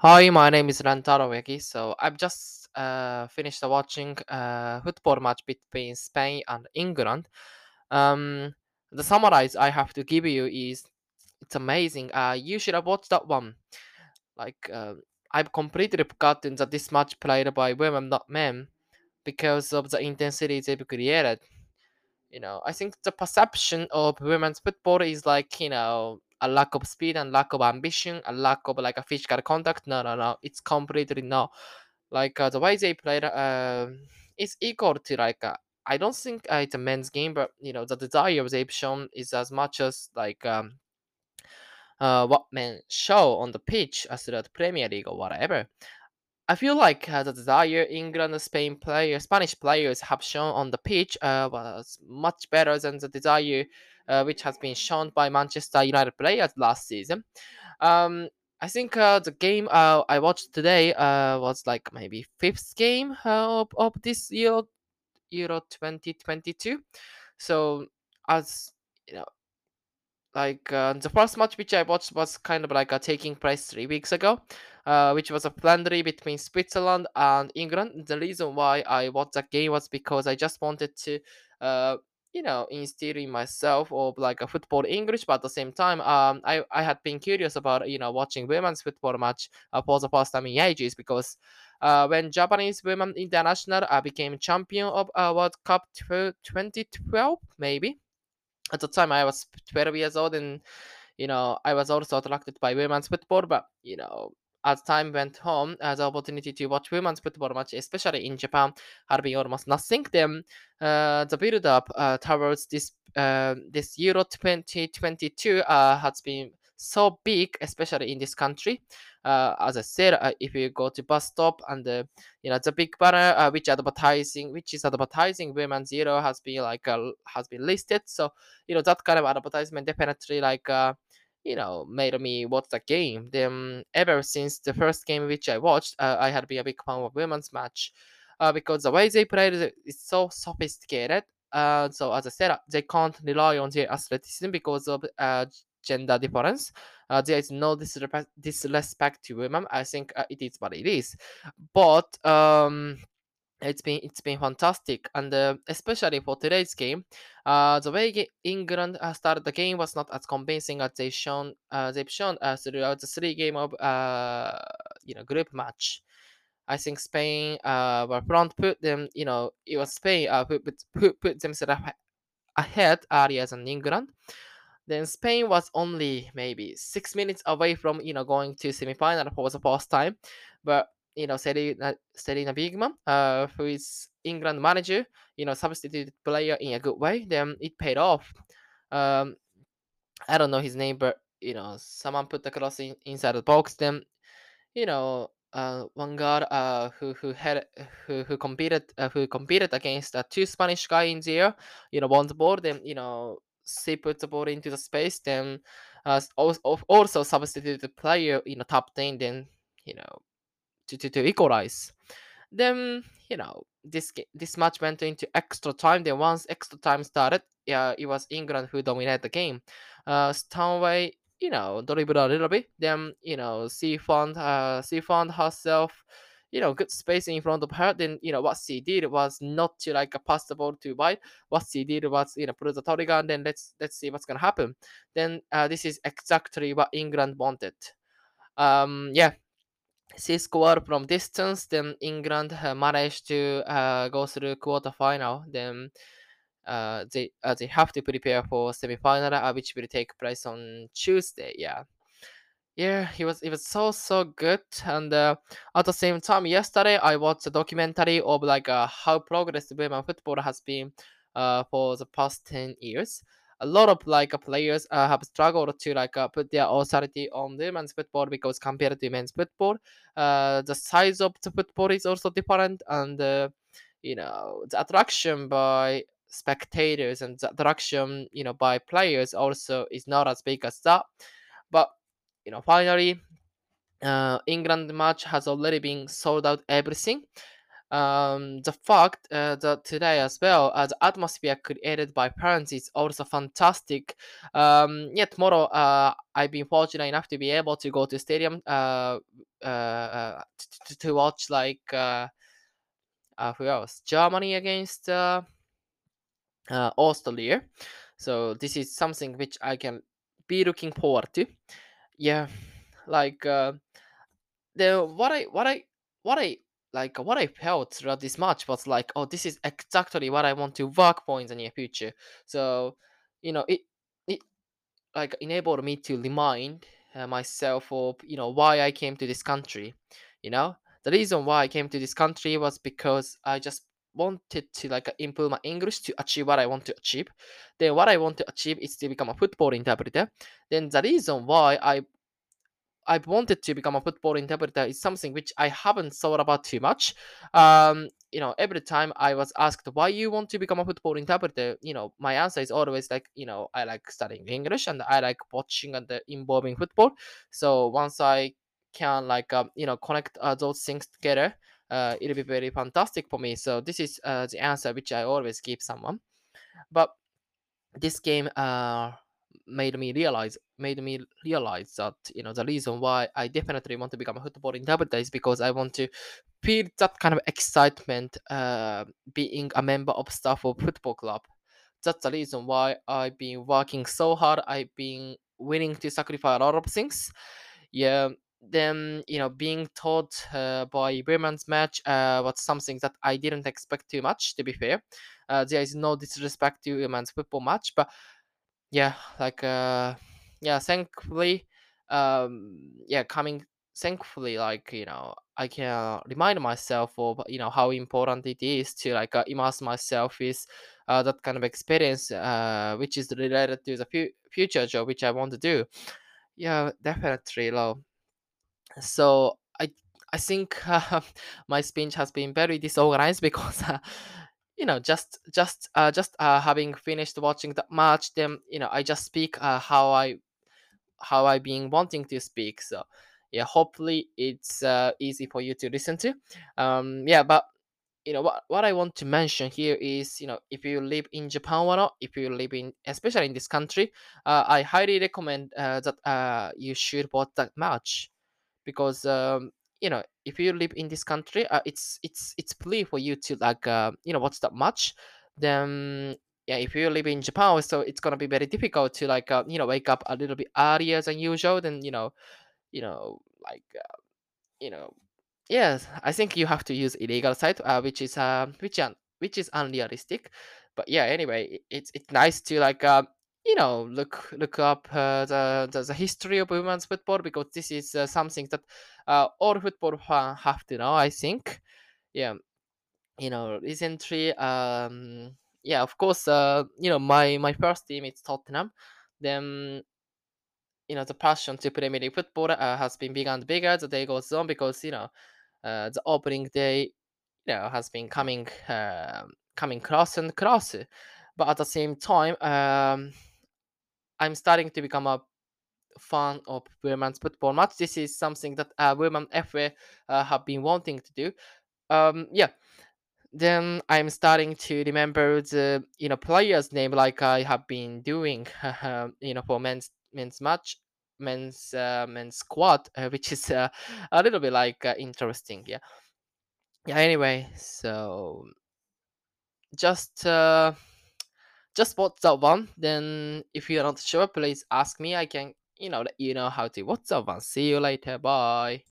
Hi, my name is Rantaro Wegi. So I've just uh, finished watching a football match between Spain and England. Um, the summarize I have to give you is it's amazing. Uh, you should have watched that one. Like uh, I've completely forgotten that this match played by women, not men, because of the intensity they've created. You know, I think the perception of women's football is like you know a lack of speed and lack of ambition, a lack of like a physical contact. No, no, no. It's completely no. Like uh, the way they played, uh, is equal to like uh, I don't think uh, it's a men's game, but you know the desire they've shown is as much as like um uh what men show on the pitch as the Premier League or whatever. I feel like uh, the desire England Spain players, Spanish players have shown on the pitch uh, was much better than the desire uh, which has been shown by Manchester United players last season. Um, I think uh, the game uh, I watched today uh, was like maybe fifth game uh, of, of this Euro Euro 2022. So as you know, like uh, the first match which I watched was kind of like uh, taking place three weeks ago, uh, which was a friendly between Switzerland and England. The reason why I watched that game was because I just wanted to, uh, you know, instill in myself of like a football English, but at the same time, um, I I had been curious about you know watching women's football match uh, for the first time in ages because. Uh, when Japanese women international uh, became champion of uh, World Cup 2012, maybe at the time I was 12 years old and you know I was also attracted by women's football but you know as time went home uh, the opportunity to watch women's football match especially in Japan had been almost nothing then uh, the build up uh, towards this uh, this Euro 2022 uh, has been so big especially in this country. Uh, as I said if you go to bus stop and you know the big banner which advertising which is advertising women's Euro has been like has been listed. So you know that kind of advertisement definitely like uh you know made me watch the game. Then ever since the first game which i watched uh, i had been a big fan of women's match uh, because the way they played is so sophisticated. Uh, so as i said uh, they can't rely on their athleticism because of uh, gender difference. Uh, there is no disrespect, disrespect to women. I think uh, it is what it is. But um it's been it's been fantastic, and uh, especially for today's game, uh, the way England uh, started the game was not as convincing as they shown uh, they've shown uh, throughout the three game of uh, you know group match. I think Spain uh, were front put them. You know, it was Spain uh, who put, who put themselves ahead earlier than England. Then Spain was only maybe six minutes away from you know going to semi-final for the first time, but you know Sarina Wiegman, uh, who is England manager, you know substituted player in a good way. Then it paid off. Um, I don't know his name, but you know someone put the cross in, inside the box. Then you know uh, one guy uh, who who had who who competed uh, who competed against uh, two Spanish guy in there, you know, won the ball. Then you know, she put the ball into the space. Then uh, also also substituted the player in the top ten. Then you know to to, to equalize. Then you know this this match went into extra time. Then once extra time started, yeah, it was England who dominated the game. Uh, Stanway, you know, dribbled a little bit. Then you know, she found uh, she found herself, you know, good space in front of her. Then you know what she did was not to like pass the ball to White. What she did was you know put the trigger and then let's let's see what's gonna happen. Then uh, this is exactly what England wanted. Um, yeah, she scored from distance. Then England managed to go through quarterfinal. Then uh, they they have to prepare for semifinal, uh, which will take place on Tuesday. Yeah, yeah, it was it was so so good. And uh, at the same time, yesterday I watched a documentary of like uh, how progress women football has been uh, for the past ten years. A lot of like uh, players uh, have struggled to like uh, put their authority on women's football because compared to men's football, uh, the size of the football is also different, and uh, you know the attraction by spectators and the attraction you know by players also is not as big as that. But you know, finally, uh, England match has already been sold out everything. Um, the fact uh, that today as well, uh, the atmosphere created by parents is also fantastic. Um, yeah, tomorrow, uh, I've been fortunate enough to be able to go to stadium uh, uh, uh to, to watch like uh, uh who else Germany against uh, uh Austria. So this is something which I can be looking forward to. Yeah, like uh, the what I what I what I like what I felt throughout this match was like, oh, this is exactly what I want to work for in the near future. So, you know, it it like enabled me to remind uh, myself of you know why I came to this country. You know, the reason why I came to this country was because I just wanted to like improve my English to achieve what I want to achieve. Then what I want to achieve is to become a football interpreter. Then the reason why I I've wanted to become a football interpreter is something which I haven't thought about too much. Um, you know, every time I was asked why you want to become a football interpreter, you know, my answer is always like, you know, I like studying English and I like watching and uh, involving football. So once I can like, um, you know, connect uh, those things together, uh, it'll be very fantastic for me. So this is uh, the answer which I always give someone. But this game uh made me realize made me realize that you know the reason why I definitely want to become a football interpreter is because I want to feel that kind of excitement uh, being a member of staff of football club. That's the reason why I've been working so hard. I've been willing to sacrifice a lot of things. Yeah, then you know being taught uh, by women's match uh, was something that I didn't expect too much. To be fair, uh, there is no disrespect to women's football match, but yeah like uh yeah thankfully um yeah coming thankfully like you know i can remind myself of you know how important it is to like uh, immerse myself with uh, that kind of experience uh which is related to the fu- future job which i want to do. Yeah definitely low so i i think uh, my speech has been very disorganized because uh, you know just just uh just uh having finished watching the match then you know i just speak uh how i how i been wanting to speak. So yeah hopefully it's uh easy for you to listen to. Um yeah but you know what, what i want to mention here is you know if you live in japan or not? If you live in especially in this country uh, i highly recommend uh, that uh, you should watch that match because um, you know if you live in this country uh, it's it's it's free for you to like uh, you know watch that much then yeah if you live in japan so it's gonna be very difficult to like uh, you know wake up a little bit earlier than usual then you know you know like uh, you know yes i think you have to use illegal site uh, which is uh which un- which is unrealistic. But yeah anyway it's it's nice to like uh, you know look look up uh, the, the the history of women's football because this is uh, something that uh, all football fans have to know i think. Yeah you know recently um yeah of course uh you know my my first team is tottenham. Then you know the passion to Premier League football uh, has been bigger and bigger. The day goes on because you know uh, the opening day you know has been coming uh, coming closer and closer but at the same time um, i'm starting to become a fan of women's football match. This is something that uh, women FA uh, have been wanting to do. Um, yeah. Then i'm starting to remember the you know players name like i have been doing you know for men's men's match men's uh, men's squad uh, which is uh, a little bit like uh, interesting yeah. Yeah anyway so just uh just watch that one then if you're not sure please ask me. I can you know let you know how to watch that one. See you later. Bye